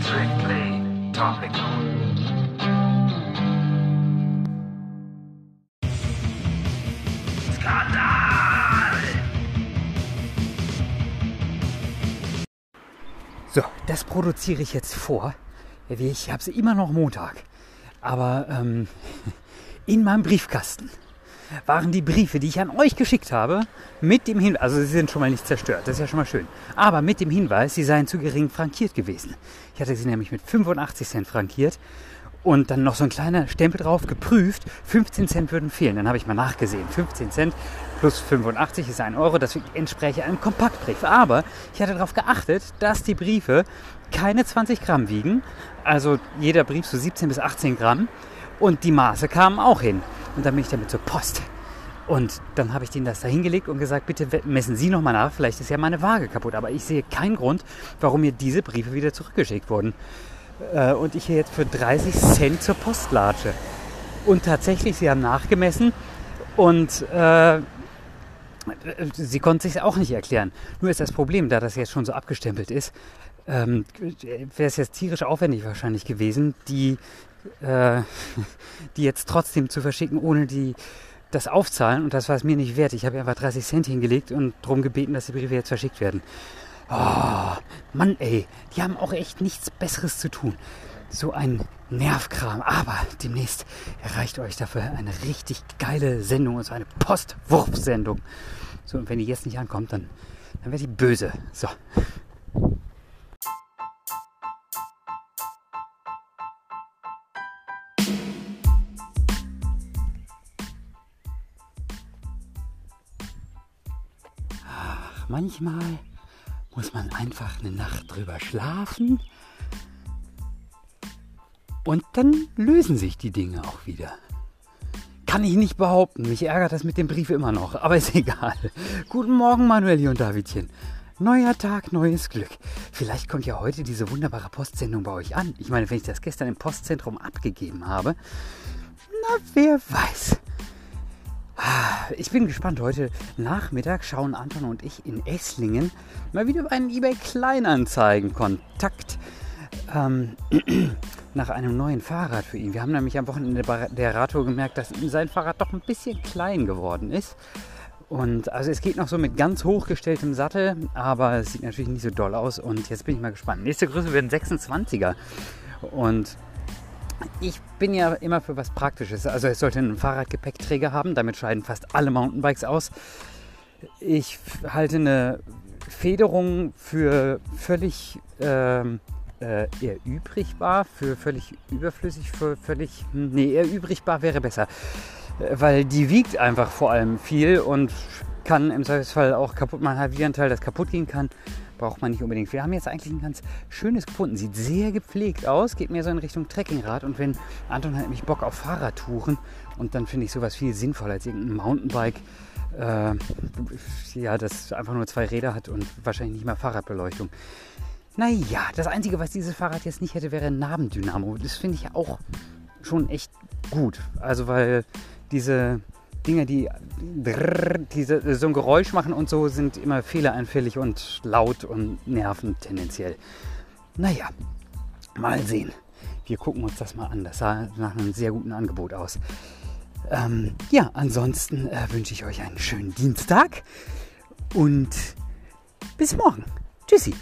Strictly topical. Skandal! So, das produziere ich jetzt vor. Ich habe sie immer noch Montag. Aber ähm, in meinem Briefkasten waren die Briefe, die ich an euch geschickt habe, mit dem Hinweis, also sie sind schon mal nicht zerstört, das ist ja schon mal schön, aber mit dem Hinweis, sie seien zu gering frankiert gewesen. Ich hatte sie nämlich mit 85 Cent frankiert und dann noch so ein kleiner Stempel drauf, geprüft, 15 Cent würden fehlen. Dann habe ich mal nachgesehen, 15 Cent plus 85 ist ein Euro, das entspräche einem Kompaktbrief. Aber ich hatte darauf geachtet, dass die Briefe keine 20 Gramm wiegen, also jeder Brief so 17 bis 18 Gramm und die Maße kamen auch hin. Und dann bin ich damit zur Post. Und dann habe ich denen das da hingelegt und gesagt, bitte messen Sie nochmal nach, vielleicht ist ja meine Waage kaputt. Aber ich sehe keinen Grund, warum mir diese Briefe wieder zurückgeschickt wurden. Äh, und ich hier jetzt für 30 Cent zur Post latsche. Und tatsächlich, sie haben nachgemessen und äh, sie konnten sich auch nicht erklären. Nur ist das Problem, da das jetzt schon so abgestempelt ist, ähm, wäre es jetzt tierisch aufwendig wahrscheinlich gewesen, die, äh, die jetzt trotzdem zu verschicken, ohne die das aufzahlen. Und das war es mir nicht wert. Ich habe einfach 30 Cent hingelegt und darum gebeten, dass die Briefe jetzt verschickt werden. Oh, Mann, ey, die haben auch echt nichts Besseres zu tun. So ein Nervkram. Aber demnächst erreicht euch dafür eine richtig geile Sendung, und so eine Postwurfsendung. So, und wenn die jetzt nicht ankommt, dann, dann wird die böse. So. Manchmal muss man einfach eine Nacht drüber schlafen und dann lösen sich die Dinge auch wieder. Kann ich nicht behaupten. Mich ärgert das mit dem Brief immer noch, aber ist egal. Guten Morgen, Manueli und Davidchen. Neuer Tag, neues Glück. Vielleicht kommt ja heute diese wunderbare Postsendung bei euch an. Ich meine, wenn ich das gestern im Postzentrum abgegeben habe, na, wer weiß. Ich bin gespannt. Heute Nachmittag schauen Anton und ich in Esslingen mal wieder einen eBay Kleinanzeigen-Kontakt ähm, nach einem neuen Fahrrad für ihn. Wir haben nämlich am Wochenende bei der Radtour gemerkt, dass ihm sein Fahrrad doch ein bisschen klein geworden ist. Und also es geht noch so mit ganz hochgestelltem Sattel, aber es sieht natürlich nicht so doll aus. Und jetzt bin ich mal gespannt. Nächste Größe wird ein 26er. Und ich bin ja immer für was Praktisches. Also es sollte einen Fahrradgepäckträger haben. Damit scheiden fast alle Mountainbikes aus. Ich halte eine Federung für völlig ähm, äh, erübrigbar, für völlig überflüssig, für völlig. Hm, nee, erübrigbar wäre besser. Äh, weil die wiegt einfach vor allem viel und kann im Zweifelsfall auch kaputt machen. Wieder ein Teil, das kaputt gehen kann. Braucht man nicht unbedingt. Wir haben jetzt eigentlich ein ganz schönes gefunden. Sieht sehr gepflegt aus. Geht mehr so in Richtung Trekkingrad. Und wenn Anton hat nämlich Bock auf Fahrradtouren und dann finde ich sowas viel sinnvoller als irgendein Mountainbike. Äh, ja, das einfach nur zwei Räder hat und wahrscheinlich nicht mal Fahrradbeleuchtung. Naja, das Einzige, was dieses Fahrrad jetzt nicht hätte, wäre ein Nabendynamo. Das finde ich auch schon echt gut. Also, weil diese Dinger, die diese, so ein Geräusch machen und so, sind immer fehleranfällig und laut und nerven tendenziell. Naja, mal sehen. Wir gucken uns das mal an. Das sah nach einem sehr guten Angebot aus. Ähm, ja, ansonsten äh, wünsche ich euch einen schönen Dienstag und bis morgen. Tschüssi.